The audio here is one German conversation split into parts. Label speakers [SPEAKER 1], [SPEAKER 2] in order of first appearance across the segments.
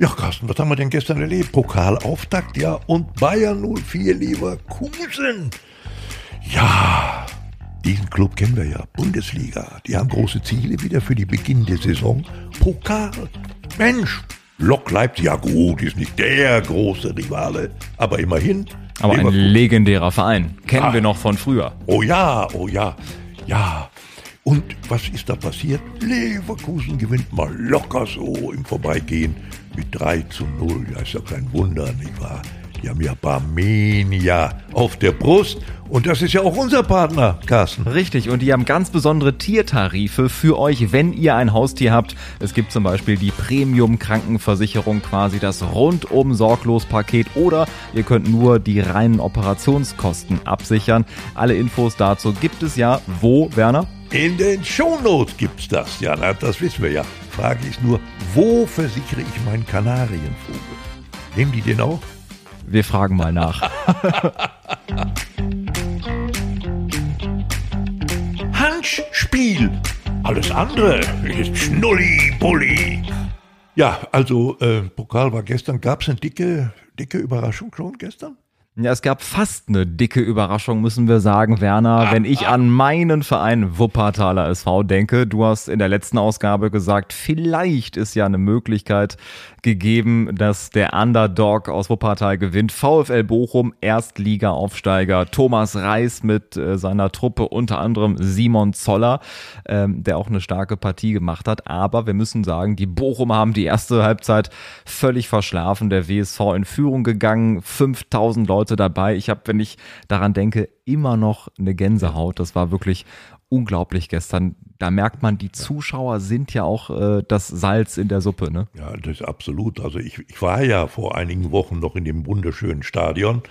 [SPEAKER 1] Ja, Carsten, was haben wir denn gestern erlebt? Pokalauftakt, ja, und Bayern 04 Leverkusen. Ja, diesen Club kennen wir ja, Bundesliga. Die haben große Ziele wieder für die Beginn der Saison. Pokal. Mensch, Lok Leipzig, ja gut, ist nicht der große Rivale, aber immerhin.
[SPEAKER 2] Aber ein legendärer Verein. Kennen ah. wir noch von früher.
[SPEAKER 1] Oh ja, oh ja, ja. Und was ist da passiert? Leverkusen gewinnt mal locker so im Vorbeigehen mit 3 zu 0. Ja, ist ja kein Wunder, nicht wahr? Die haben ja Barmenia auf der Brust. Und das ist ja auch unser Partner, Carsten.
[SPEAKER 2] Richtig, und die haben ganz besondere Tiertarife für euch, wenn ihr ein Haustier habt. Es gibt zum Beispiel die Premium-Krankenversicherung, quasi das rundum sorglos Paket. Oder ihr könnt nur die reinen Operationskosten absichern. Alle Infos dazu gibt es ja wo, Werner?
[SPEAKER 1] In den Shownotes gibt's das, ja, na, das wissen wir ja. Frage ist nur, wo versichere ich meinen Kanarienvogel? Nehmen die den auch?
[SPEAKER 2] Wir fragen mal nach.
[SPEAKER 1] Handspiel. Alles andere ist Schnulli-Bulli. Ja, also äh, Pokal war gestern. Gab es eine dicke, dicke Überraschung schon gestern?
[SPEAKER 2] Ja, es gab fast eine dicke Überraschung, müssen wir sagen, Werner. Wenn ich an meinen Verein Wuppertaler SV denke, du hast in der letzten Ausgabe gesagt, vielleicht ist ja eine Möglichkeit gegeben, dass der Underdog aus Wuppertal gewinnt. VfL Bochum, Erstliga-Aufsteiger. Thomas Reis mit äh, seiner Truppe, unter anderem Simon Zoller, ähm, der auch eine starke Partie gemacht hat. Aber wir müssen sagen, die Bochum haben die erste Halbzeit völlig verschlafen. Der WSV in Führung gegangen, 5000 Leute Leute dabei. Ich habe, wenn ich daran denke, immer noch eine Gänsehaut. Das war wirklich unglaublich gestern. Da merkt man, die Zuschauer sind ja auch äh, das Salz in der Suppe. Ne?
[SPEAKER 1] Ja, das ist absolut. Also ich, ich war ja vor einigen Wochen noch in dem wunderschönen Stadion.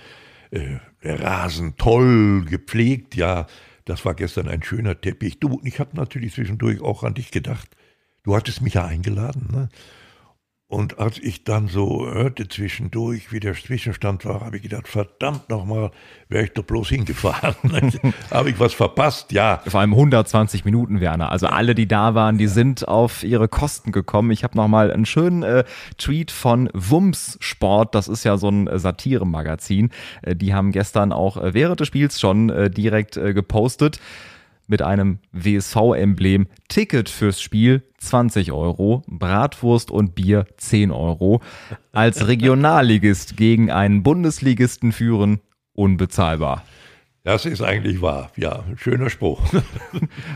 [SPEAKER 1] Äh, der Rasen toll gepflegt, ja. Das war gestern ein schöner Teppich. Du, ich habe natürlich zwischendurch auch an dich gedacht. Du hattest mich ja eingeladen. Ne? Und als ich dann so hörte zwischendurch, wie der Zwischenstand war, habe ich gedacht, verdammt nochmal, wäre ich doch bloß hingefahren. habe ich was verpasst? Ja.
[SPEAKER 2] Vor allem 120 Minuten, Werner. Also alle, die da waren, die sind auf ihre Kosten gekommen. Ich habe nochmal einen schönen äh, Tweet von Wums Sport, das ist ja so ein äh, Satire-Magazin. Äh, die haben gestern auch äh, während des Spiels schon äh, direkt äh, gepostet mit einem WSV-Emblem. Ticket fürs Spiel 20 Euro, Bratwurst und Bier 10 Euro. Als Regionalligist gegen einen Bundesligisten führen, unbezahlbar.
[SPEAKER 1] Das ist eigentlich wahr. Ja, schöner Spruch.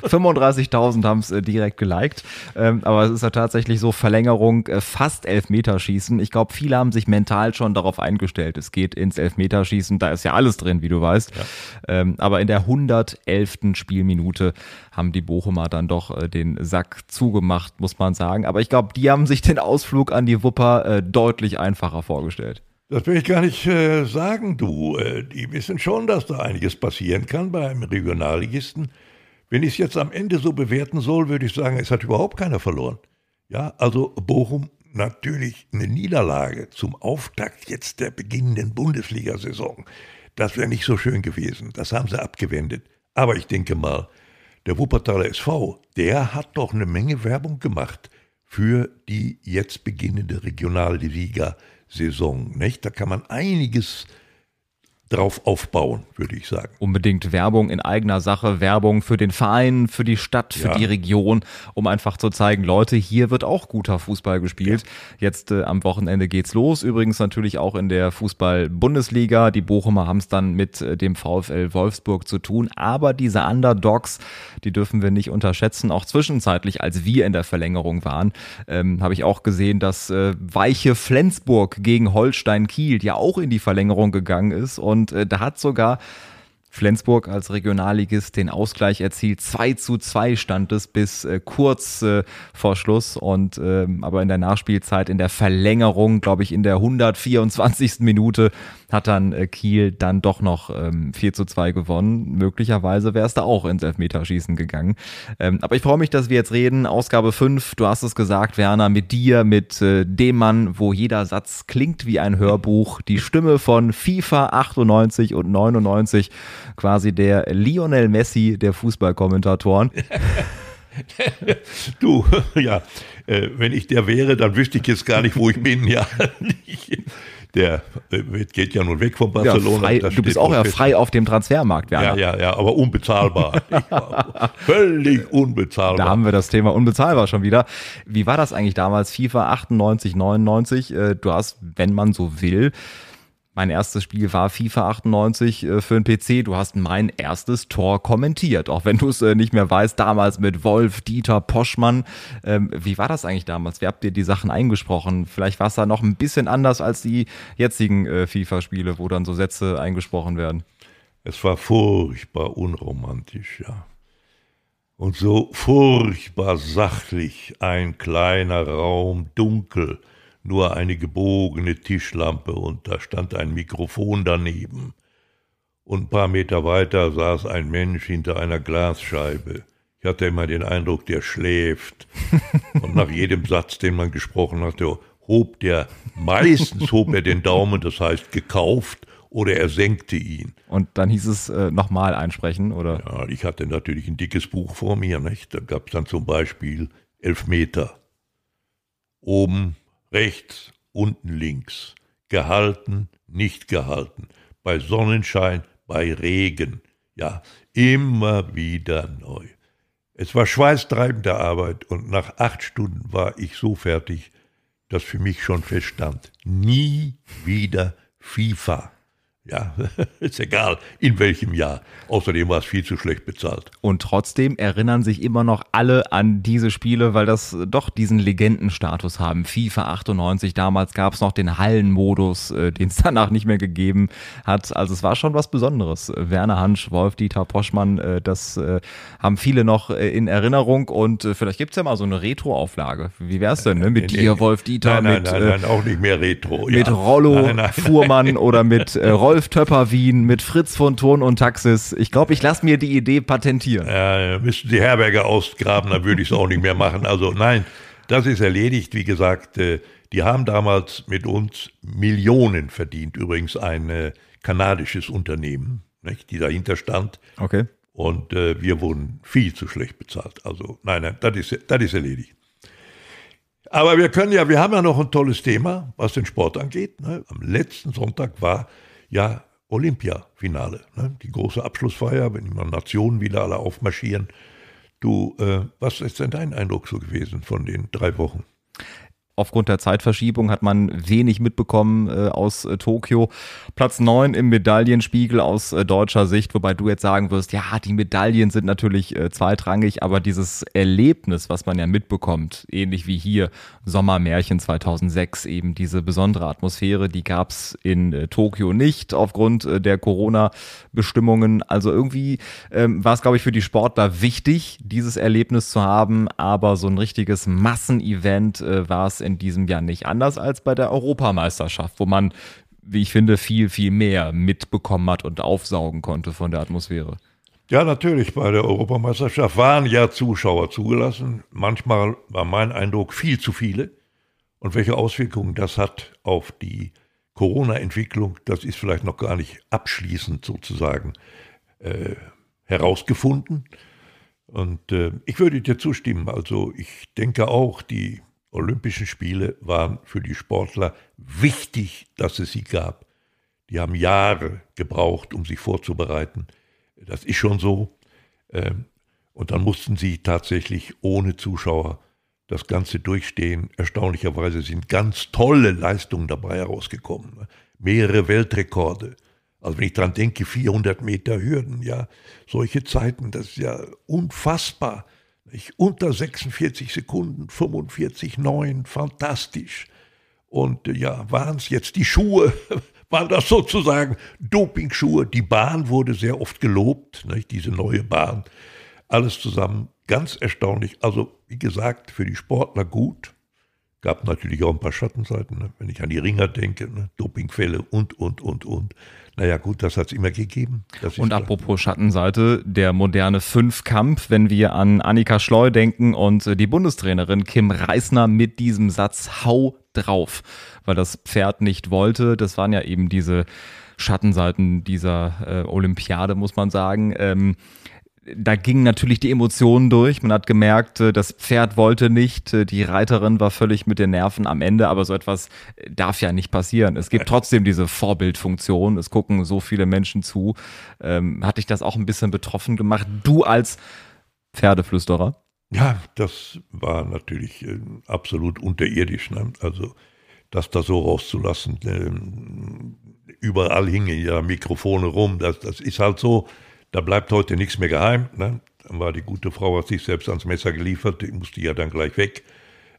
[SPEAKER 2] 35.000 haben es äh, direkt geliked. Ähm, aber es ist ja tatsächlich so Verlängerung, äh, fast Elfmeterschießen. Ich glaube, viele haben sich mental schon darauf eingestellt. Es geht ins Elfmeterschießen. Da ist ja alles drin, wie du weißt. Ja. Ähm, aber in der 111. Spielminute haben die Bochumer dann doch äh, den Sack zugemacht, muss man sagen. Aber ich glaube, die haben sich den Ausflug an die Wupper äh, deutlich einfacher vorgestellt.
[SPEAKER 1] Das will ich gar nicht äh, sagen, du. Äh, die wissen schon, dass da einiges passieren kann bei einem Regionalligisten. Wenn ich es jetzt am Ende so bewerten soll, würde ich sagen, es hat überhaupt keiner verloren. Ja, also Bochum natürlich eine Niederlage zum Auftakt jetzt der beginnenden Bundesliga-Saison. Das wäre nicht so schön gewesen. Das haben sie abgewendet. Aber ich denke mal, der Wuppertaler SV, der hat doch eine Menge Werbung gemacht für die jetzt beginnende Regionalliga Saison. Nicht? Da kann man einiges drauf aufbauen, würde ich sagen.
[SPEAKER 2] Unbedingt Werbung in eigener Sache, Werbung für den Verein, für die Stadt, für ja. die Region, um einfach zu zeigen, Leute, hier wird auch guter Fußball gespielt. Ja. Jetzt äh, am Wochenende geht's los. Übrigens natürlich auch in der Fußball-Bundesliga. Die Bochumer haben es dann mit äh, dem VfL Wolfsburg zu tun. Aber diese Underdogs, die dürfen wir nicht unterschätzen. Auch zwischenzeitlich, als wir in der Verlängerung waren, ähm, habe ich auch gesehen, dass äh, weiche Flensburg gegen Holstein Kiel ja auch in die Verlängerung gegangen ist und und äh, da hat sogar Flensburg als Regionalligist den Ausgleich erzielt. 2 zu 2 stand es bis äh, kurz äh, vor Schluss und äh, aber in der Nachspielzeit, in der Verlängerung, glaube ich, in der 124. Minute hat dann äh, Kiel dann doch noch ähm, 4 zu 2 gewonnen. Möglicherweise wäre es da auch ins Elfmeterschießen gegangen. Ähm, aber ich freue mich, dass wir jetzt reden. Ausgabe 5, du hast es gesagt, Werner, mit dir, mit äh, dem Mann, wo jeder Satz klingt wie ein Hörbuch. Die Stimme von FIFA 98 und 99 quasi der Lionel Messi der Fußballkommentatoren.
[SPEAKER 1] du, ja, äh, wenn ich der wäre, dann wüsste ich jetzt gar nicht, wo ich bin, ja. der äh, geht ja nun weg von Barcelona.
[SPEAKER 2] Ja, frei, du bist auch ja frei auf dem Transfermarkt,
[SPEAKER 1] Werner. Ja, ja, ja, aber unbezahlbar. Völlig unbezahlbar.
[SPEAKER 2] Da haben wir das Thema unbezahlbar schon wieder. Wie war das eigentlich damals? FIFA 98, 99? Äh, du hast, wenn man so will, mein erstes Spiel war FIFA 98 äh, für den PC. Du hast mein erstes Tor kommentiert, auch wenn du es äh, nicht mehr weißt. Damals mit Wolf, Dieter, Poschmann. Ähm, wie war das eigentlich damals? Wie habt ihr die Sachen eingesprochen? Vielleicht war es da noch ein bisschen anders als die jetzigen äh, FIFA-Spiele, wo dann so Sätze eingesprochen werden.
[SPEAKER 1] Es war furchtbar unromantisch, ja. Und so furchtbar sachlich, ein kleiner Raum, dunkel nur eine gebogene Tischlampe und da stand ein Mikrofon daneben. Und ein paar Meter weiter saß ein Mensch hinter einer Glasscheibe. Ich hatte immer den Eindruck, der schläft. Und nach jedem Satz, den man gesprochen hatte, hob der, meistens hob er den Daumen, das heißt gekauft, oder er senkte ihn.
[SPEAKER 2] Und dann hieß es äh, nochmal einsprechen, oder?
[SPEAKER 1] Ja, ich hatte natürlich ein dickes Buch vor mir, nicht? Da gab es dann zum Beispiel elf Meter. Oben rechts, unten links, gehalten, nicht gehalten, bei Sonnenschein, bei Regen, ja, immer wieder neu. Es war schweißtreibende Arbeit und nach acht Stunden war ich so fertig, dass für mich schon feststand, nie wieder FIFA. Ja, ist egal, in welchem Jahr. Außerdem war es viel zu schlecht bezahlt.
[SPEAKER 2] Und trotzdem erinnern sich immer noch alle an diese Spiele, weil das doch diesen Legendenstatus haben. FIFA 98, damals gab es noch den Hallenmodus, äh, den es danach nicht mehr gegeben hat. Also es war schon was Besonderes. Werner Hansch, Wolf Dieter Poschmann, äh, das äh, haben viele noch in Erinnerung und vielleicht gibt es ja mal so eine Retro-Auflage. Wie wäre es denn ne? mit dir, Wolf Dieter?
[SPEAKER 1] Nein, nein,
[SPEAKER 2] mit,
[SPEAKER 1] nein, nein, auch nicht mehr Retro.
[SPEAKER 2] Mit ja. Rollo nein, nein. Fuhrmann oder mit Rollo Rolf Töpper Wien mit Fritz von Ton und Taxis. Ich glaube, ich lasse mir die Idee patentieren.
[SPEAKER 1] Ja, müssten die Herberge ausgraben, dann würde ich es auch nicht mehr machen. Also nein, das ist erledigt. Wie gesagt, äh, die haben damals mit uns Millionen verdient. Übrigens ein äh, kanadisches Unternehmen, nicht, die dahinter stand.
[SPEAKER 2] Okay.
[SPEAKER 1] Und äh, wir wurden viel zu schlecht bezahlt. Also nein, nein, das ist, das ist erledigt. Aber wir können ja, wir haben ja noch ein tolles Thema, was den Sport angeht. Ne? Am letzten Sonntag war ja Olympia-Finale, ne? die große Abschlussfeier, wenn die Nationen wieder alle aufmarschieren. Du, äh, was ist denn dein Eindruck so gewesen von den drei Wochen?
[SPEAKER 2] Aufgrund der Zeitverschiebung hat man wenig mitbekommen äh, aus äh, Tokio. Platz neun im Medaillenspiegel aus äh, deutscher Sicht, wobei du jetzt sagen wirst, ja, die Medaillen sind natürlich äh, zweitrangig, aber dieses Erlebnis, was man ja mitbekommt, ähnlich wie hier Sommermärchen 2006, eben diese besondere Atmosphäre, die gab's in äh, Tokio nicht aufgrund äh, der Corona-Bestimmungen. Also irgendwie ähm, war es, glaube ich, für die Sportler wichtig, dieses Erlebnis zu haben, aber so ein richtiges Massenevent war es in diesem Jahr nicht. Anders als bei der Europameisterschaft, wo man, wie ich finde, viel, viel mehr mitbekommen hat und aufsaugen konnte von der Atmosphäre.
[SPEAKER 1] Ja, natürlich. Bei der Europameisterschaft waren ja Zuschauer zugelassen. Manchmal war mein Eindruck viel zu viele. Und welche Auswirkungen das hat auf die Corona-Entwicklung, das ist vielleicht noch gar nicht abschließend sozusagen äh, herausgefunden. Und äh, ich würde dir zustimmen. Also ich denke auch, die Olympischen Spiele waren für die Sportler wichtig, dass es sie gab. Die haben Jahre gebraucht, um sich vorzubereiten. Das ist schon so. Ähm, und dann mussten sie tatsächlich ohne Zuschauer das Ganze durchstehen. Erstaunlicherweise sind ganz tolle Leistungen dabei herausgekommen. Mehrere Weltrekorde. Also wenn ich dran denke, 400 Meter Hürden, ja, solche Zeiten, das ist ja unfassbar. Ich, unter 46 Sekunden, 45, 9, fantastisch. Und äh, ja, waren es jetzt die Schuhe, waren das sozusagen Dopingschuhe. Die Bahn wurde sehr oft gelobt, nicht? diese neue Bahn. Alles zusammen ganz erstaunlich. Also, wie gesagt, für die Sportler gut. Gab natürlich auch ein paar Schattenseiten, ne? wenn ich an die Ringer denke, ne? Dopingfälle und, und, und, und. Naja, gut, das hat es immer gegeben.
[SPEAKER 2] und apropos Schattenseite, der moderne Fünfkampf, wenn wir an Annika Schleu denken und äh, die Bundestrainerin Kim Reisner mit diesem Satz Hau drauf, weil das Pferd nicht wollte. Das waren ja eben diese Schattenseiten dieser äh, Olympiade, muss man sagen. Ähm, da gingen natürlich die Emotionen durch. Man hat gemerkt, äh, das Pferd wollte nicht, äh, die Reiterin war völlig mit den Nerven am Ende, aber so etwas äh, darf ja nicht passieren. Es gibt trotzdem diese Vorbildfunktion. Es gucken so viele Menschen zu. Ähm, hat dich das auch ein bisschen betroffen gemacht? Du als Pferdeflüsterer?
[SPEAKER 1] Ja, das war natürlich äh, absolut unterirdisch. Ne? Also das da so rauszulassen. Äh, überall hingen ja Mikrofone rum. Das, das ist halt so. Da bleibt heute nichts mehr geheim. Ne? Dann war die gute Frau, hat sich selbst ans Messer geliefert, die musste ja dann gleich weg,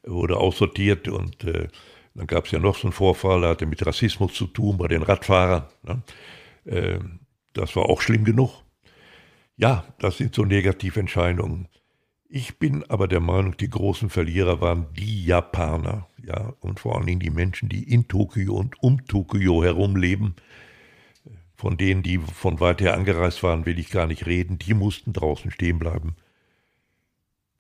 [SPEAKER 1] wurde aussortiert und äh, dann gab es ja noch so einen Vorfall, der hatte mit Rassismus zu tun bei den Radfahrern. Ne? Äh, das war auch schlimm genug. Ja, das sind so Negativentscheidungen. Ich bin aber der Meinung, die großen Verlierer waren die Japaner, ja, und vor allen Dingen die Menschen, die in Tokio und um Tokio herumleben. Von denen, die von weit her angereist waren, will ich gar nicht reden. Die mussten draußen stehen bleiben,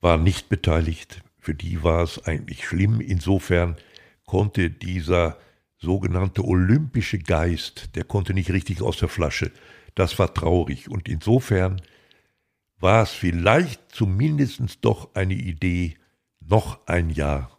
[SPEAKER 1] waren nicht beteiligt. Für die war es eigentlich schlimm. Insofern konnte dieser sogenannte olympische Geist, der konnte nicht richtig aus der Flasche. Das war traurig. Und insofern war es vielleicht zumindest doch eine Idee, noch ein Jahr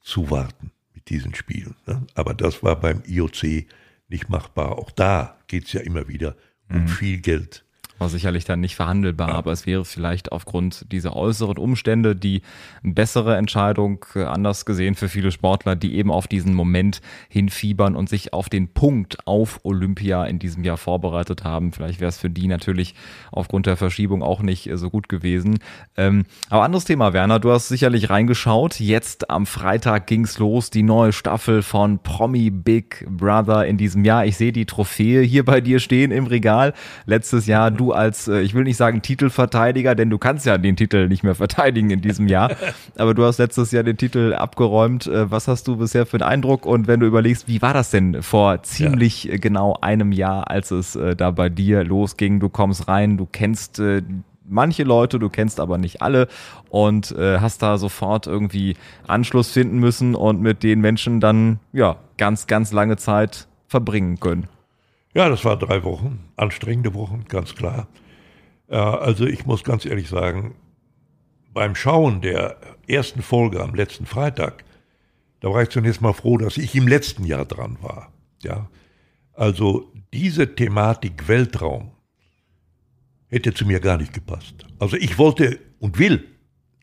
[SPEAKER 1] zu warten mit diesen Spielen. Ne? Aber das war beim IOC nicht machbar. Auch da geht es ja immer wieder um mhm. viel Geld
[SPEAKER 2] war sicherlich dann nicht verhandelbar, ja. aber es wäre vielleicht aufgrund dieser äußeren Umstände die bessere Entscheidung äh, anders gesehen für viele Sportler, die eben auf diesen Moment hinfiebern und sich auf den Punkt auf Olympia in diesem Jahr vorbereitet haben. Vielleicht wäre es für die natürlich aufgrund der Verschiebung auch nicht äh, so gut gewesen. Ähm, aber anderes Thema, Werner, du hast sicherlich reingeschaut. Jetzt am Freitag ging's los, die neue Staffel von Promi Big Brother in diesem Jahr. Ich sehe die Trophäe hier bei dir stehen im Regal. Letztes Jahr du als, äh, ich will nicht sagen Titelverteidiger, denn du kannst ja den Titel nicht mehr verteidigen in diesem Jahr. Aber du hast letztes Jahr den Titel abgeräumt. Äh, was hast du bisher für einen Eindruck? Und wenn du überlegst, wie war das denn vor ziemlich ja. genau einem Jahr, als es äh, da bei dir losging? Du kommst rein, du kennst manche Leute, du kennst aber nicht alle und äh, hast da sofort irgendwie Anschluss finden müssen und mit den Menschen dann ja ganz, ganz lange Zeit verbringen können.
[SPEAKER 1] Ja, das war drei Wochen, anstrengende Wochen, ganz klar. Äh, also ich muss ganz ehrlich sagen, beim Schauen der ersten Folge am letzten Freitag, da war ich zunächst mal froh, dass ich im letzten Jahr dran war. Ja, also diese Thematik Weltraum hätte zu mir gar nicht gepasst. Also ich wollte und will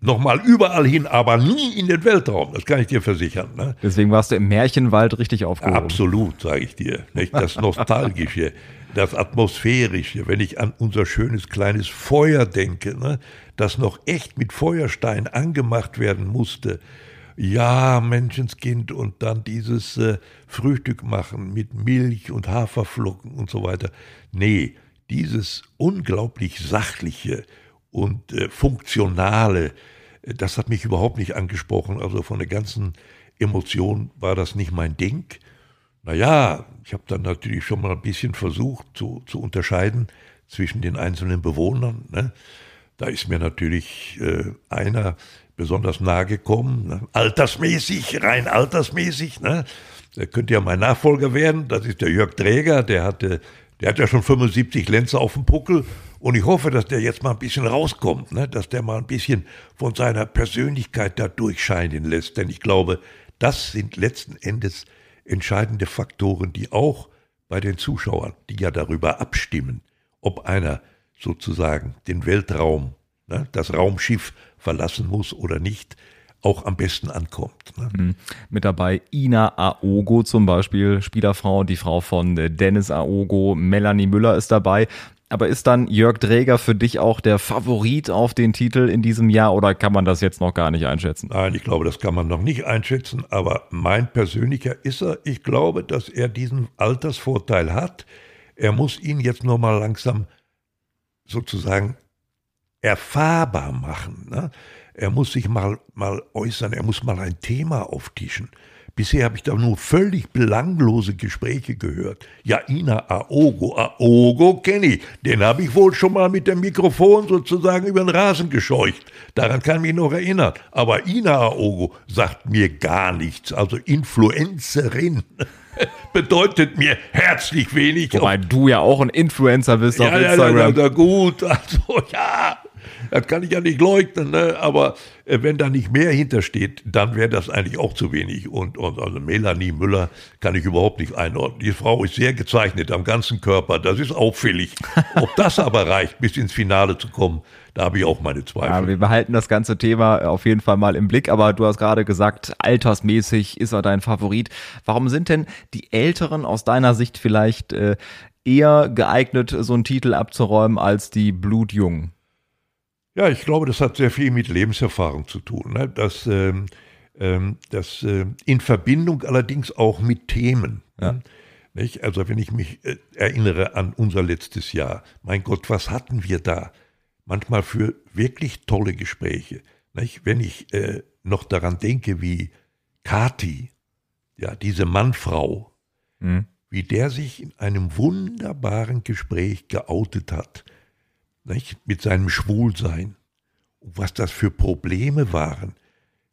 [SPEAKER 1] nochmal überall hin, aber nie in den Weltraum. Das kann ich dir versichern. Ne?
[SPEAKER 2] Deswegen warst du im Märchenwald richtig aufgehoben.
[SPEAKER 1] Absolut, sage ich dir. Nicht? Das Nostalgische, das Atmosphärische, wenn ich an unser schönes kleines Feuer denke, ne? das noch echt mit Feuerstein angemacht werden musste. Ja, Menschenskind und dann dieses äh, Frühstück machen mit Milch und Haferflocken und so weiter. Nee, dieses unglaublich sachliche und äh, funktionale, das hat mich überhaupt nicht angesprochen. Also von der ganzen Emotion war das nicht mein Ding. Naja, ich habe dann natürlich schon mal ein bisschen versucht zu, zu unterscheiden zwischen den einzelnen Bewohnern. Ne? Da ist mir natürlich äh, einer besonders nahe gekommen, ne? altersmäßig, rein altersmäßig. Ne? Der könnte ja mein Nachfolger werden. Das ist der Jörg Träger, der hatte, der hat ja schon 75 Lenzer auf dem Puckel und ich hoffe, dass der jetzt mal ein bisschen rauskommt, ne? dass der mal ein bisschen von seiner Persönlichkeit da durchscheinen lässt. Denn ich glaube, das sind letzten Endes entscheidende Faktoren, die auch bei den Zuschauern, die ja darüber abstimmen, ob einer sozusagen den Weltraum, ne, das Raumschiff verlassen muss oder nicht, auch am besten ankommt. Ne?
[SPEAKER 2] Mhm. Mit dabei Ina Aogo zum Beispiel, Spielerfrau, die Frau von Dennis Aogo, Melanie Müller ist dabei. Aber ist dann Jörg Dräger für dich auch der Favorit auf den Titel in diesem Jahr oder kann man das jetzt noch gar nicht einschätzen?
[SPEAKER 1] Nein, ich glaube, das kann man noch nicht einschätzen, aber mein persönlicher ist er. Ich glaube, dass er diesen Altersvorteil hat. Er muss ihn jetzt nur mal langsam sozusagen erfahrbar machen. Ne? Er muss sich mal, mal äußern, er muss mal ein Thema auftischen. Bisher habe ich da nur völlig belanglose Gespräche gehört. Ja, Ina Aogo, Aogo kenne ich. Den habe ich wohl schon mal mit dem Mikrofon sozusagen über den Rasen gescheucht. Daran kann ich mich noch erinnern. Aber Ina Aogo sagt mir gar nichts. Also Influencerin. bedeutet mir herzlich wenig.
[SPEAKER 2] Wobei du ja auch ein Influencer bist
[SPEAKER 1] ja,
[SPEAKER 2] auf Instagram.
[SPEAKER 1] Ja, ja, ja, gut, also ja, das kann ich ja nicht leugnen, ne? aber äh, wenn da nicht mehr hintersteht, dann wäre das eigentlich auch zu wenig. Und, und also Melanie Müller kann ich überhaupt nicht einordnen. Die Frau ist sehr gezeichnet am ganzen Körper, das ist auffällig. Ob das aber reicht, bis ins Finale zu kommen, da habe ich auch meine Zweifel. Ja,
[SPEAKER 2] wir behalten das ganze Thema auf jeden Fall mal im Blick, aber du hast gerade gesagt, altersmäßig ist er dein Favorit. Warum sind denn die Älteren aus deiner Sicht vielleicht äh, eher geeignet, so einen Titel abzuräumen als die Blutjungen?
[SPEAKER 1] Ja, ich glaube, das hat sehr viel mit Lebenserfahrung zu tun. Ne? Das, ähm, ähm, das äh, in Verbindung allerdings auch mit Themen. Ne? Ja. Nicht? Also wenn ich mich äh, erinnere an unser letztes Jahr, mein Gott, was hatten wir da? Manchmal für wirklich tolle Gespräche. Nicht? Wenn ich äh, noch daran denke, wie Kati, ja, diese Mannfrau, mhm. wie der sich in einem wunderbaren Gespräch geoutet hat nicht, mit seinem Schwulsein. Und was das für Probleme waren,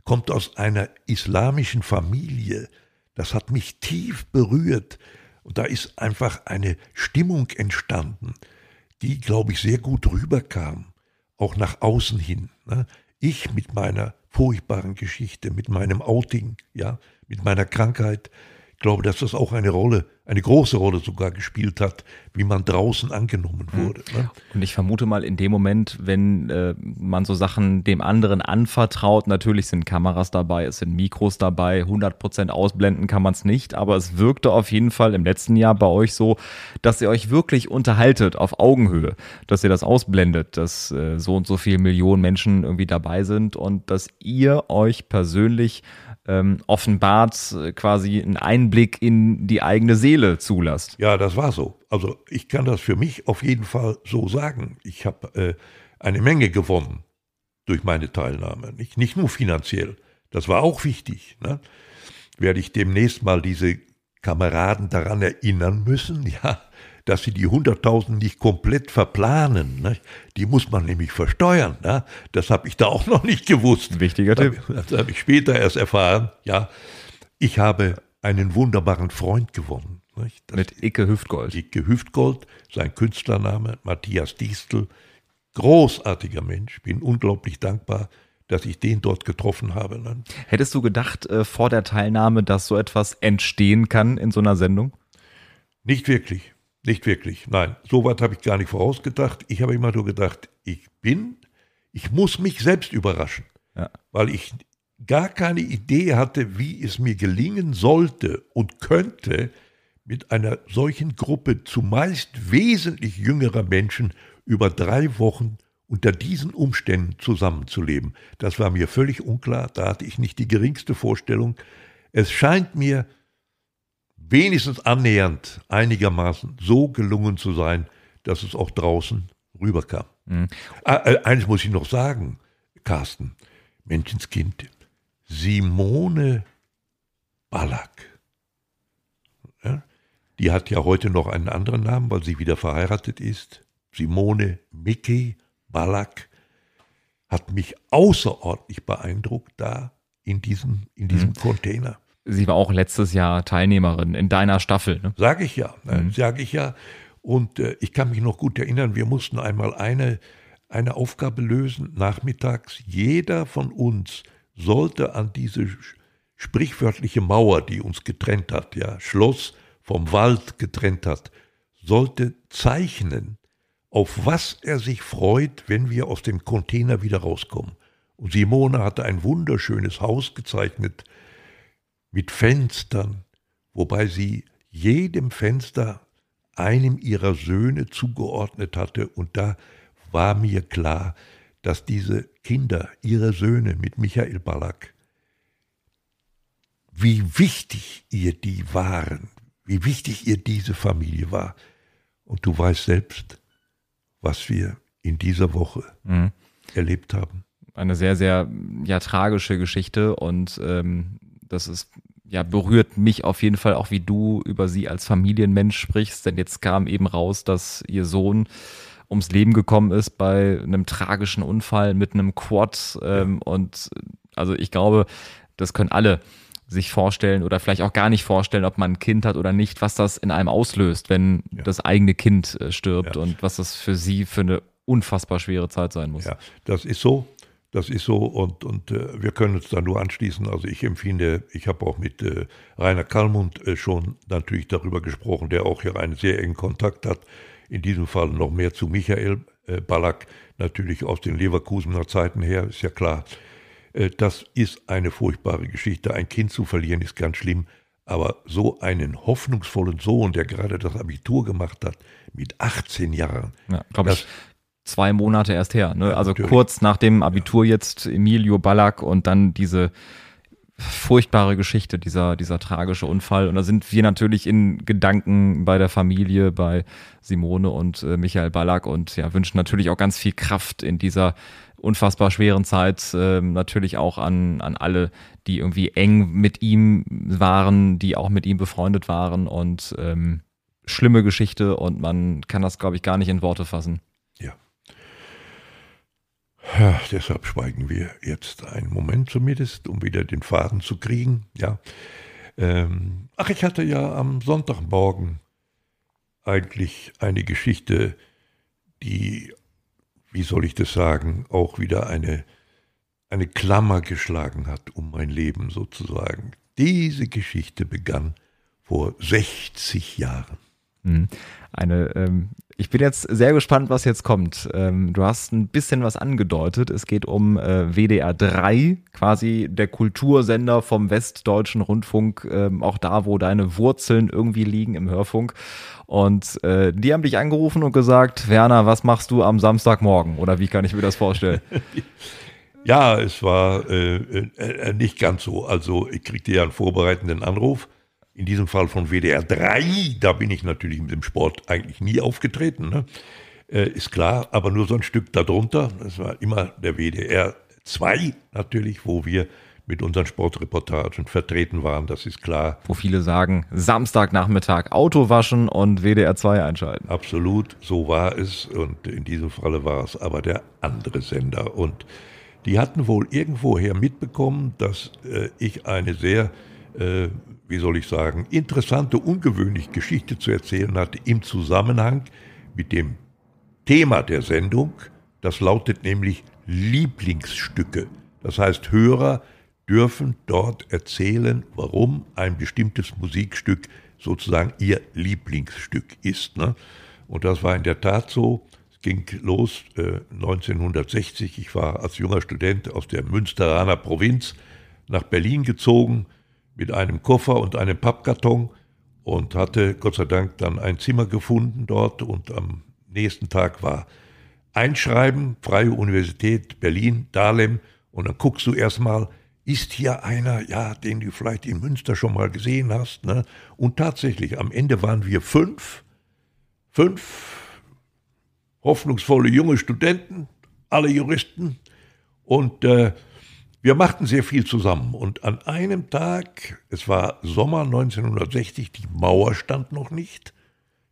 [SPEAKER 1] kommt aus einer islamischen Familie. Das hat mich tief berührt. Und da ist einfach eine Stimmung entstanden, die, glaube ich, sehr gut rüberkam, auch nach außen hin. Ne? Ich mit meiner furchtbaren Geschichte, mit meinem Outing, ja, mit meiner Krankheit, glaube, dass das auch eine Rolle, eine große Rolle sogar gespielt hat, wie man draußen angenommen hm. wurde. Ne?
[SPEAKER 2] Und ich vermute mal, in dem Moment, wenn äh, man so Sachen dem anderen anvertraut, natürlich sind Kameras dabei, es sind Mikros dabei, 100% ausblenden kann man es nicht, aber es wirkte auf jeden Fall im letzten Jahr bei euch so, dass ihr euch wirklich unterhaltet auf Augenhöhe, dass ihr das ausblendet, dass äh, so und so viele Millionen Menschen irgendwie dabei sind und dass ihr euch persönlich ähm, offenbart äh, quasi einen Einblick in die eigene Seele zulasst.
[SPEAKER 1] Ja, das war so. Also ich kann das für mich auf jeden Fall so sagen. Ich habe äh, eine Menge gewonnen durch meine Teilnahme. Nicht, nicht nur finanziell. Das war auch wichtig. Ne? Werde ich demnächst mal diese Kameraden daran erinnern müssen, ja, dass sie die 100.000 nicht komplett verplanen. Ne? Die muss man nämlich versteuern. Ne? Das habe ich da auch noch nicht gewusst.
[SPEAKER 2] Wichtiger Tipp.
[SPEAKER 1] Das habe ich später erst erfahren. Ja, ich habe einen wunderbaren Freund gewonnen.
[SPEAKER 2] Mit Icke Hüftgold.
[SPEAKER 1] Icke Hüftgold, sein Künstlername, Matthias Distel. Großartiger Mensch, bin unglaublich dankbar, dass ich den dort getroffen habe. Ne?
[SPEAKER 2] Hättest du gedacht äh, vor der Teilnahme, dass so etwas entstehen kann in so einer Sendung?
[SPEAKER 1] Nicht wirklich. Nicht wirklich. Nein, so weit habe ich gar nicht vorausgedacht. Ich habe immer nur gedacht, ich bin, ich muss mich selbst überraschen, ja. weil ich gar keine Idee hatte, wie es mir gelingen sollte und könnte, mit einer solchen Gruppe zumeist wesentlich jüngerer Menschen über drei Wochen unter diesen Umständen zusammenzuleben. Das war mir völlig unklar, da hatte ich nicht die geringste Vorstellung. Es scheint mir, wenigstens annähernd einigermaßen so gelungen zu sein, dass es auch draußen rüberkam. Mhm. Ah, äh, eines muss ich noch sagen, Carsten, Menschenskind, Simone Ballack. Ja, die hat ja heute noch einen anderen Namen, weil sie wieder verheiratet ist. Simone Mickey Ballack hat mich außerordentlich beeindruckt da in diesem, in diesem mhm. Container.
[SPEAKER 2] Sie war auch letztes Jahr Teilnehmerin in deiner Staffel. Ne?
[SPEAKER 1] Sag ich ja, ne? mhm. sage ich ja. Und äh, ich kann mich noch gut erinnern, wir mussten einmal eine, eine Aufgabe lösen, nachmittags. Jeder von uns sollte an diese sprichwörtliche Mauer, die uns getrennt hat, ja, Schloss vom Wald getrennt hat, sollte zeichnen, auf was er sich freut, wenn wir aus dem Container wieder rauskommen. Und Simone hatte ein wunderschönes Haus gezeichnet, mit Fenstern, wobei sie jedem Fenster einem ihrer Söhne zugeordnet hatte. Und da war mir klar, dass diese Kinder, ihre Söhne mit Michael Ballack, wie wichtig ihr die waren, wie wichtig ihr diese Familie war. Und du weißt selbst, was wir in dieser Woche mhm. erlebt haben.
[SPEAKER 2] Eine sehr, sehr ja, tragische Geschichte und ähm, das ist ja, berührt mich auf jeden Fall auch, wie du über sie als Familienmensch sprichst. Denn jetzt kam eben raus, dass ihr Sohn ums Leben gekommen ist bei einem tragischen Unfall mit einem Quad. Ähm, und also ich glaube, das können alle sich vorstellen oder vielleicht auch gar nicht vorstellen, ob man ein Kind hat oder nicht, was das in einem auslöst, wenn ja. das eigene Kind äh, stirbt ja. und was das für sie für eine unfassbar schwere Zeit sein muss.
[SPEAKER 1] Ja, das ist so. Das ist so und, und äh, wir können uns da nur anschließen. Also ich empfinde, ich habe auch mit äh, Rainer Kallmund äh, schon natürlich darüber gesprochen, der auch hier einen sehr engen Kontakt hat. In diesem Fall noch mehr zu Michael äh, Ballack, natürlich aus den Leverkusener Zeiten her, ist ja klar. Äh, das ist eine furchtbare Geschichte. Ein Kind zu verlieren ist ganz schlimm. Aber so einen hoffnungsvollen Sohn, der gerade das Abitur gemacht hat, mit 18 Jahren.
[SPEAKER 2] Ja, ich, zwei Monate erst her. Ne? also natürlich. kurz nach dem Abitur jetzt Emilio Ballack und dann diese furchtbare Geschichte, dieser, dieser tragische Unfall. Und da sind wir natürlich in Gedanken bei der Familie, bei Simone und äh, Michael Ballack und ja, wünschen natürlich auch ganz viel Kraft in dieser unfassbar schweren Zeit äh, natürlich auch an, an alle, die irgendwie eng mit ihm waren, die auch mit ihm befreundet waren und ähm, schlimme Geschichte und man kann das, glaube ich, gar nicht in Worte fassen.
[SPEAKER 1] Ja. Deshalb schweigen wir jetzt einen Moment zumindest, um wieder den Faden zu kriegen. Ja. Ähm, ach, ich hatte ja am Sonntagmorgen eigentlich eine Geschichte, die wie soll ich das sagen, auch wieder eine, eine Klammer geschlagen hat um mein Leben sozusagen. Diese Geschichte begann vor 60 Jahren.
[SPEAKER 2] Mhm. Eine, ähm, ich bin jetzt sehr gespannt, was jetzt kommt. Ähm, du hast ein bisschen was angedeutet. Es geht um äh, WDR 3, quasi der Kultursender vom Westdeutschen Rundfunk, ähm, auch da, wo deine Wurzeln irgendwie liegen im Hörfunk. Und äh, die haben dich angerufen und gesagt, Werner, was machst du am Samstagmorgen? Oder wie kann ich mir das vorstellen?
[SPEAKER 1] ja, es war äh, äh, nicht ganz so. Also ich kriegte ja einen vorbereitenden Anruf in diesem Fall von WDR 3, da bin ich natürlich mit dem Sport eigentlich nie aufgetreten, ne? äh, ist klar, aber nur so ein Stück darunter, das war immer der WDR 2 natürlich, wo wir mit unseren Sportreportagen vertreten waren, das ist klar.
[SPEAKER 2] Wo viele sagen, Samstagnachmittag Auto waschen und WDR 2 einschalten.
[SPEAKER 1] Absolut, so war es und in diesem Falle war es aber der andere Sender und die hatten wohl irgendwoher mitbekommen, dass äh, ich eine sehr äh, wie soll ich sagen, interessante, ungewöhnliche Geschichte zu erzählen hatte im Zusammenhang mit dem Thema der Sendung. Das lautet nämlich Lieblingsstücke. Das heißt, Hörer dürfen dort erzählen, warum ein bestimmtes Musikstück sozusagen ihr Lieblingsstück ist. Ne? Und das war in der Tat so. Es ging los äh, 1960. Ich war als junger Student aus der Münsteraner Provinz nach Berlin gezogen mit einem Koffer und einem Pappkarton und hatte Gott sei Dank dann ein Zimmer gefunden dort und am nächsten Tag war Einschreiben, Freie Universität Berlin, Dahlem und dann guckst du erstmal, ist hier einer, ja, den du vielleicht in Münster schon mal gesehen hast. Ne? Und tatsächlich, am Ende waren wir fünf, fünf hoffnungsvolle junge Studenten, alle Juristen und äh, wir machten sehr viel zusammen und an einem Tag, es war Sommer 1960, die Mauer stand noch nicht.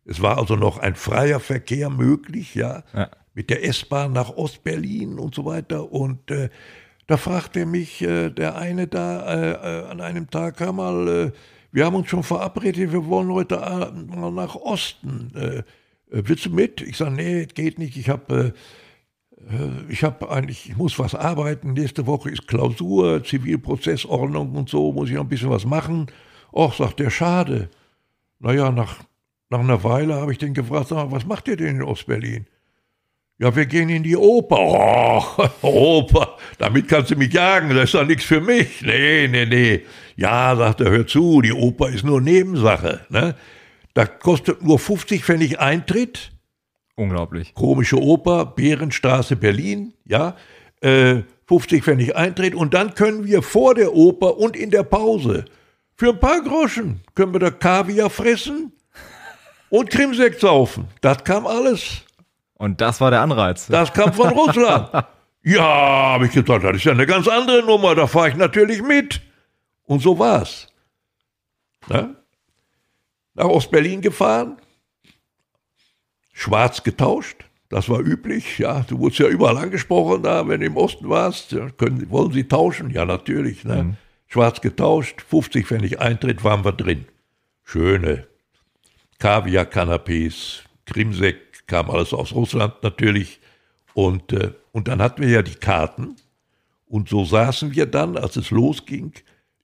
[SPEAKER 1] Es war also noch ein freier Verkehr möglich, ja, ja. mit der S-Bahn nach Ostberlin und so weiter. Und äh, da fragte mich äh, der eine da äh, äh an einem Tag, hör mal, äh, wir haben uns schon verabredet, wir wollen heute mal nach Osten. Äh, willst du mit? Ich sage, nee, geht nicht, ich habe ich habe eigentlich, ich muss was arbeiten, nächste Woche ist Klausur, Zivilprozessordnung und so, muss ich noch ein bisschen was machen. Och, sagt der, schade. Naja, nach, nach einer Weile habe ich den gefragt, sag, was macht ihr denn in Ostberlin? Ja, wir gehen in die Oper. Oh, Oper, damit kannst du mich jagen, das ist doch nichts für mich. Nee, nee, nee. Ja, sagt er, hör zu, die Oper ist nur Nebensache. Ne? Da kostet nur 50 Pfennig Eintritt.
[SPEAKER 2] Unglaublich.
[SPEAKER 1] Komische Oper, Bärenstraße, Berlin, ja. Äh, 50 Pfennig Eintritt und dann können wir vor der Oper und in der Pause für ein paar Groschen können wir da Kaviar fressen und Krimsekt saufen. Das kam alles.
[SPEAKER 2] Und das war der Anreiz.
[SPEAKER 1] Das kam von Russland. ja, habe ich gesagt, das ist ja eine ganz andere Nummer, da fahre ich natürlich mit. Und so war's. Ja? Nach Ostberlin gefahren, schwarz getauscht. Das war üblich, ja. Du wurdest ja überall angesprochen, da, wenn du im Osten warst. Können, wollen Sie tauschen? Ja, natürlich. Ne? Mhm. schwarz getauscht, 50 Pfennig Eintritt, waren wir drin. Schöne Kaviar-Kanapés, Krimsek, kam alles aus Russland natürlich. Und, äh, und dann hatten wir ja die Karten. Und so saßen wir dann, als es losging,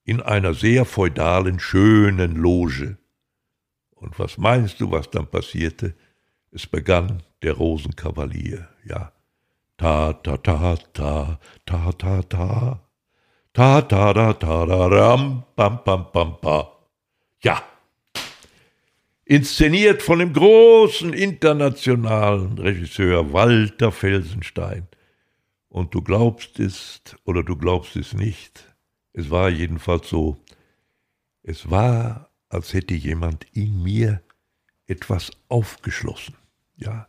[SPEAKER 1] in einer sehr feudalen, schönen Loge. Und was meinst du, was dann passierte? Es begann der Rosenkavalier, ja. Ta ta ta ta ta ta ta ta ta ta ta ta ram pam pam pam pa. Ja. Inszeniert von dem großen internationalen Regisseur Walter Felsenstein. Und du glaubst es oder du glaubst es nicht. Es war jedenfalls so. Es war, als hätte jemand in mir etwas aufgeschlossen. Ja,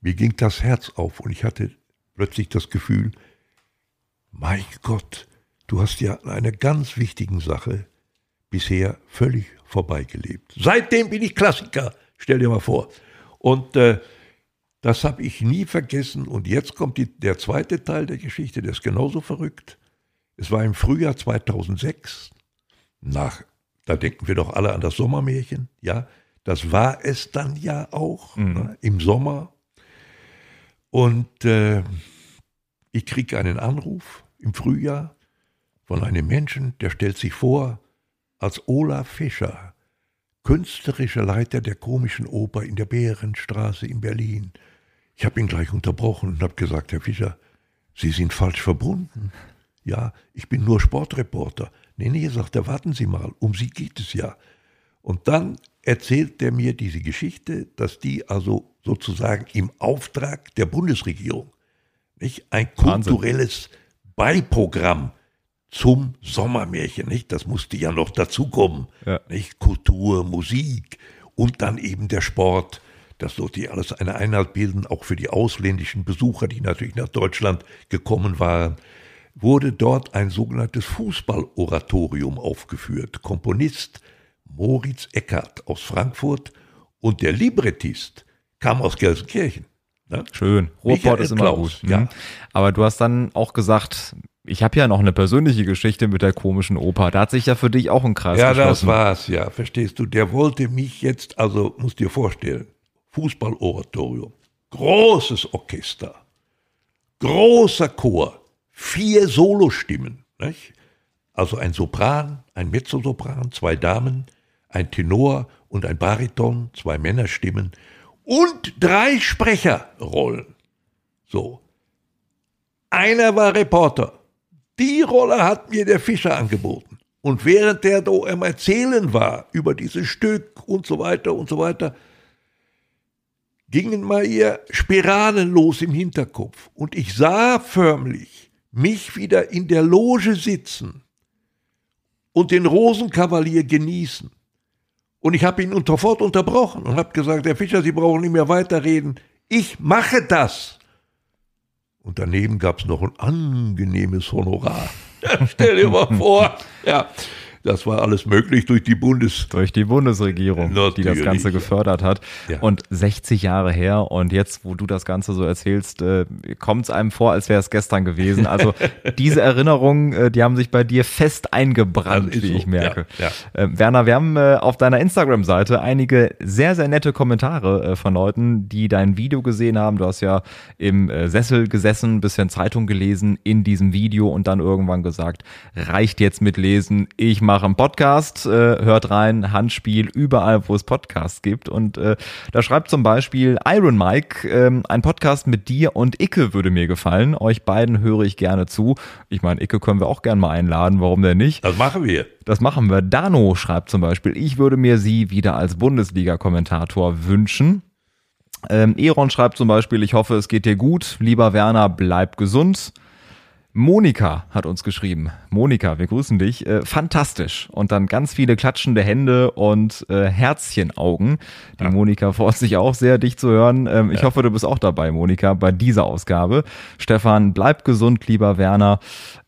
[SPEAKER 1] mir ging das Herz auf und ich hatte plötzlich das Gefühl, mein Gott, du hast ja an einer ganz wichtigen Sache bisher völlig vorbeigelebt. Seitdem bin ich Klassiker, stell dir mal vor. Und äh, das habe ich nie vergessen. Und jetzt kommt die, der zweite Teil der Geschichte, der ist genauso verrückt. Es war im Frühjahr 2006, nach, da denken wir doch alle an das Sommermärchen, ja, das war es dann ja auch mhm. ne, im Sommer. Und äh, ich kriege einen Anruf im Frühjahr von einem Menschen, der stellt sich vor als Olaf Fischer, künstlerischer Leiter der komischen Oper in der Bärenstraße in Berlin. Ich habe ihn gleich unterbrochen und habe gesagt, Herr Fischer, Sie sind falsch verbunden. Ja, ich bin nur Sportreporter. Nee, nee, sagt er, warten Sie mal, um Sie geht es ja. Und dann erzählt er mir diese Geschichte, dass die also sozusagen im Auftrag der Bundesregierung nicht ein kulturelles Beiprogramm zum Sommermärchen, nicht? Das musste ja noch dazukommen, ja. nicht? Kultur, Musik und dann eben der Sport. Das sollte ja alles eine Einheit bilden, auch für die ausländischen Besucher, die natürlich nach Deutschland gekommen waren. Wurde dort ein sogenanntes Fußballoratorium aufgeführt. Komponist Moritz Eckert aus Frankfurt und der Librettist kam aus Gelsenkirchen.
[SPEAKER 2] Ne? Schön. Ruhrport ist immer Klaus, gut. Ja. Mhm. Aber du hast dann auch gesagt, ich habe ja noch eine persönliche Geschichte mit der komischen Oper. Da hat sich ja für dich auch ein Kreis
[SPEAKER 1] Ja, geschlossen. das war's, ja. Verstehst du? Der wollte mich jetzt, also musst dir vorstellen, Fußballoratorium, großes Orchester, großer Chor, vier Solostimmen, nicht? also ein Sopran, ein Mezzosopran, zwei Damen, ein Tenor und ein Bariton, zwei Männerstimmen und drei Sprecherrollen. So. Einer war Reporter. Die Rolle hat mir der Fischer angeboten. Und während der da am Erzählen war über dieses Stück und so weiter und so weiter, gingen mal ihr Spiralen los im Hinterkopf. Und ich sah förmlich mich wieder in der Loge sitzen und den Rosenkavalier genießen. Und ich habe ihn sofort unterbrochen und habe gesagt, Herr Fischer, Sie brauchen nicht mehr weiterreden. Ich mache das. Und daneben gab es noch ein angenehmes Honorar. Stell dir mal vor. Ja. Das war alles möglich durch die Bundes
[SPEAKER 2] durch die Bundesregierung, Natürlich. die das Ganze gefördert hat. Ja. Und 60 Jahre her und jetzt, wo du das Ganze so erzählst, äh, kommt es einem vor, als wäre es gestern gewesen. Also diese Erinnerungen, äh, die haben sich bei dir fest eingebrannt, wie so. ich merke. Ja, ja. Äh, Werner, wir haben äh, auf deiner Instagram-Seite einige sehr, sehr nette Kommentare von Leuten, die dein Video gesehen haben. Du hast ja im Sessel gesessen, bisschen Zeitung gelesen in diesem Video und dann irgendwann gesagt, reicht jetzt mit Lesen, ich mache mache einen Podcast, äh, hört rein, Handspiel, überall, wo es Podcasts gibt. Und äh, da schreibt zum Beispiel Iron Mike, äh, ein Podcast mit dir und Icke würde mir gefallen. Euch beiden höre ich gerne zu. Ich meine, Icke können wir auch gerne mal einladen, warum denn nicht?
[SPEAKER 1] Das machen wir.
[SPEAKER 2] Das machen wir. Dano schreibt zum Beispiel, ich würde mir sie wieder als Bundesliga-Kommentator wünschen. Ähm, Eron schreibt zum Beispiel, ich hoffe, es geht dir gut. Lieber Werner, bleib gesund. Monika hat uns geschrieben. Monika, wir grüßen dich. Äh, fantastisch. Und dann ganz viele klatschende Hände und äh, Herzchenaugen. Die ja. Monika freut sich auch sehr, dich zu hören. Ähm, ich hoffe, du bist auch dabei, Monika, bei dieser Ausgabe. Stefan, bleib gesund, lieber Werner.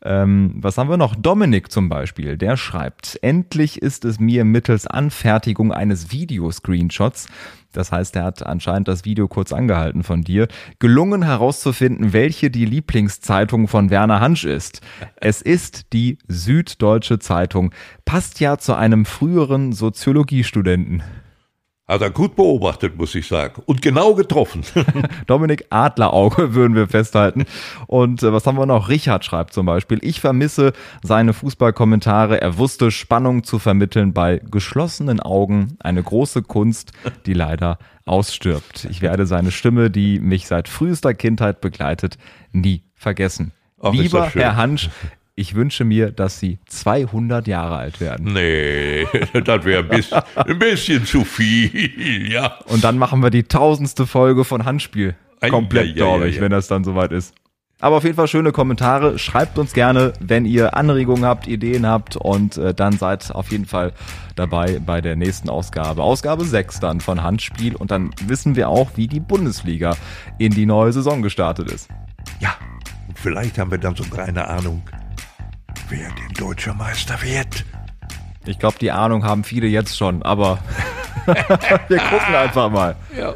[SPEAKER 2] Ähm, was haben wir noch? Dominik zum Beispiel, der schreibt, endlich ist es mir mittels Anfertigung eines Videoscreenshots das heißt, er hat anscheinend das Video kurz angehalten von dir. Gelungen herauszufinden, welche die Lieblingszeitung von Werner Hansch ist. Es ist die die Süddeutsche Zeitung. Passt ja zu einem früheren Soziologiestudenten.
[SPEAKER 1] Hat er gut beobachtet, muss ich sagen. Und genau getroffen.
[SPEAKER 2] Dominik Adlerauge würden wir festhalten. Und äh, was haben wir noch? Richard schreibt zum Beispiel, ich vermisse seine Fußballkommentare. Er wusste Spannung zu vermitteln bei geschlossenen Augen. Eine große Kunst, die leider ausstirbt. Ich werde seine Stimme, die mich seit frühester Kindheit begleitet, nie vergessen.
[SPEAKER 1] Ach,
[SPEAKER 2] Lieber Herr Hansch, ich wünsche mir, dass Sie 200 Jahre alt werden.
[SPEAKER 1] Nee, das wäre ein bisschen, ein bisschen zu viel, ja.
[SPEAKER 2] Und dann machen wir die tausendste Folge von Handspiel. Komplett, glaube ich, wenn das dann soweit ist. Aber auf jeden Fall schöne Kommentare. Schreibt uns gerne, wenn ihr Anregungen habt, Ideen habt und äh, dann seid auf jeden Fall dabei bei der nächsten Ausgabe. Ausgabe 6 dann von Handspiel und dann wissen wir auch, wie die Bundesliga in die neue Saison gestartet ist.
[SPEAKER 1] Ja, und vielleicht haben wir dann sogar eine Ahnung, wer denn deutscher Meister wird.
[SPEAKER 2] Ich glaube, die Ahnung haben viele jetzt schon, aber wir gucken einfach mal.
[SPEAKER 1] Ja.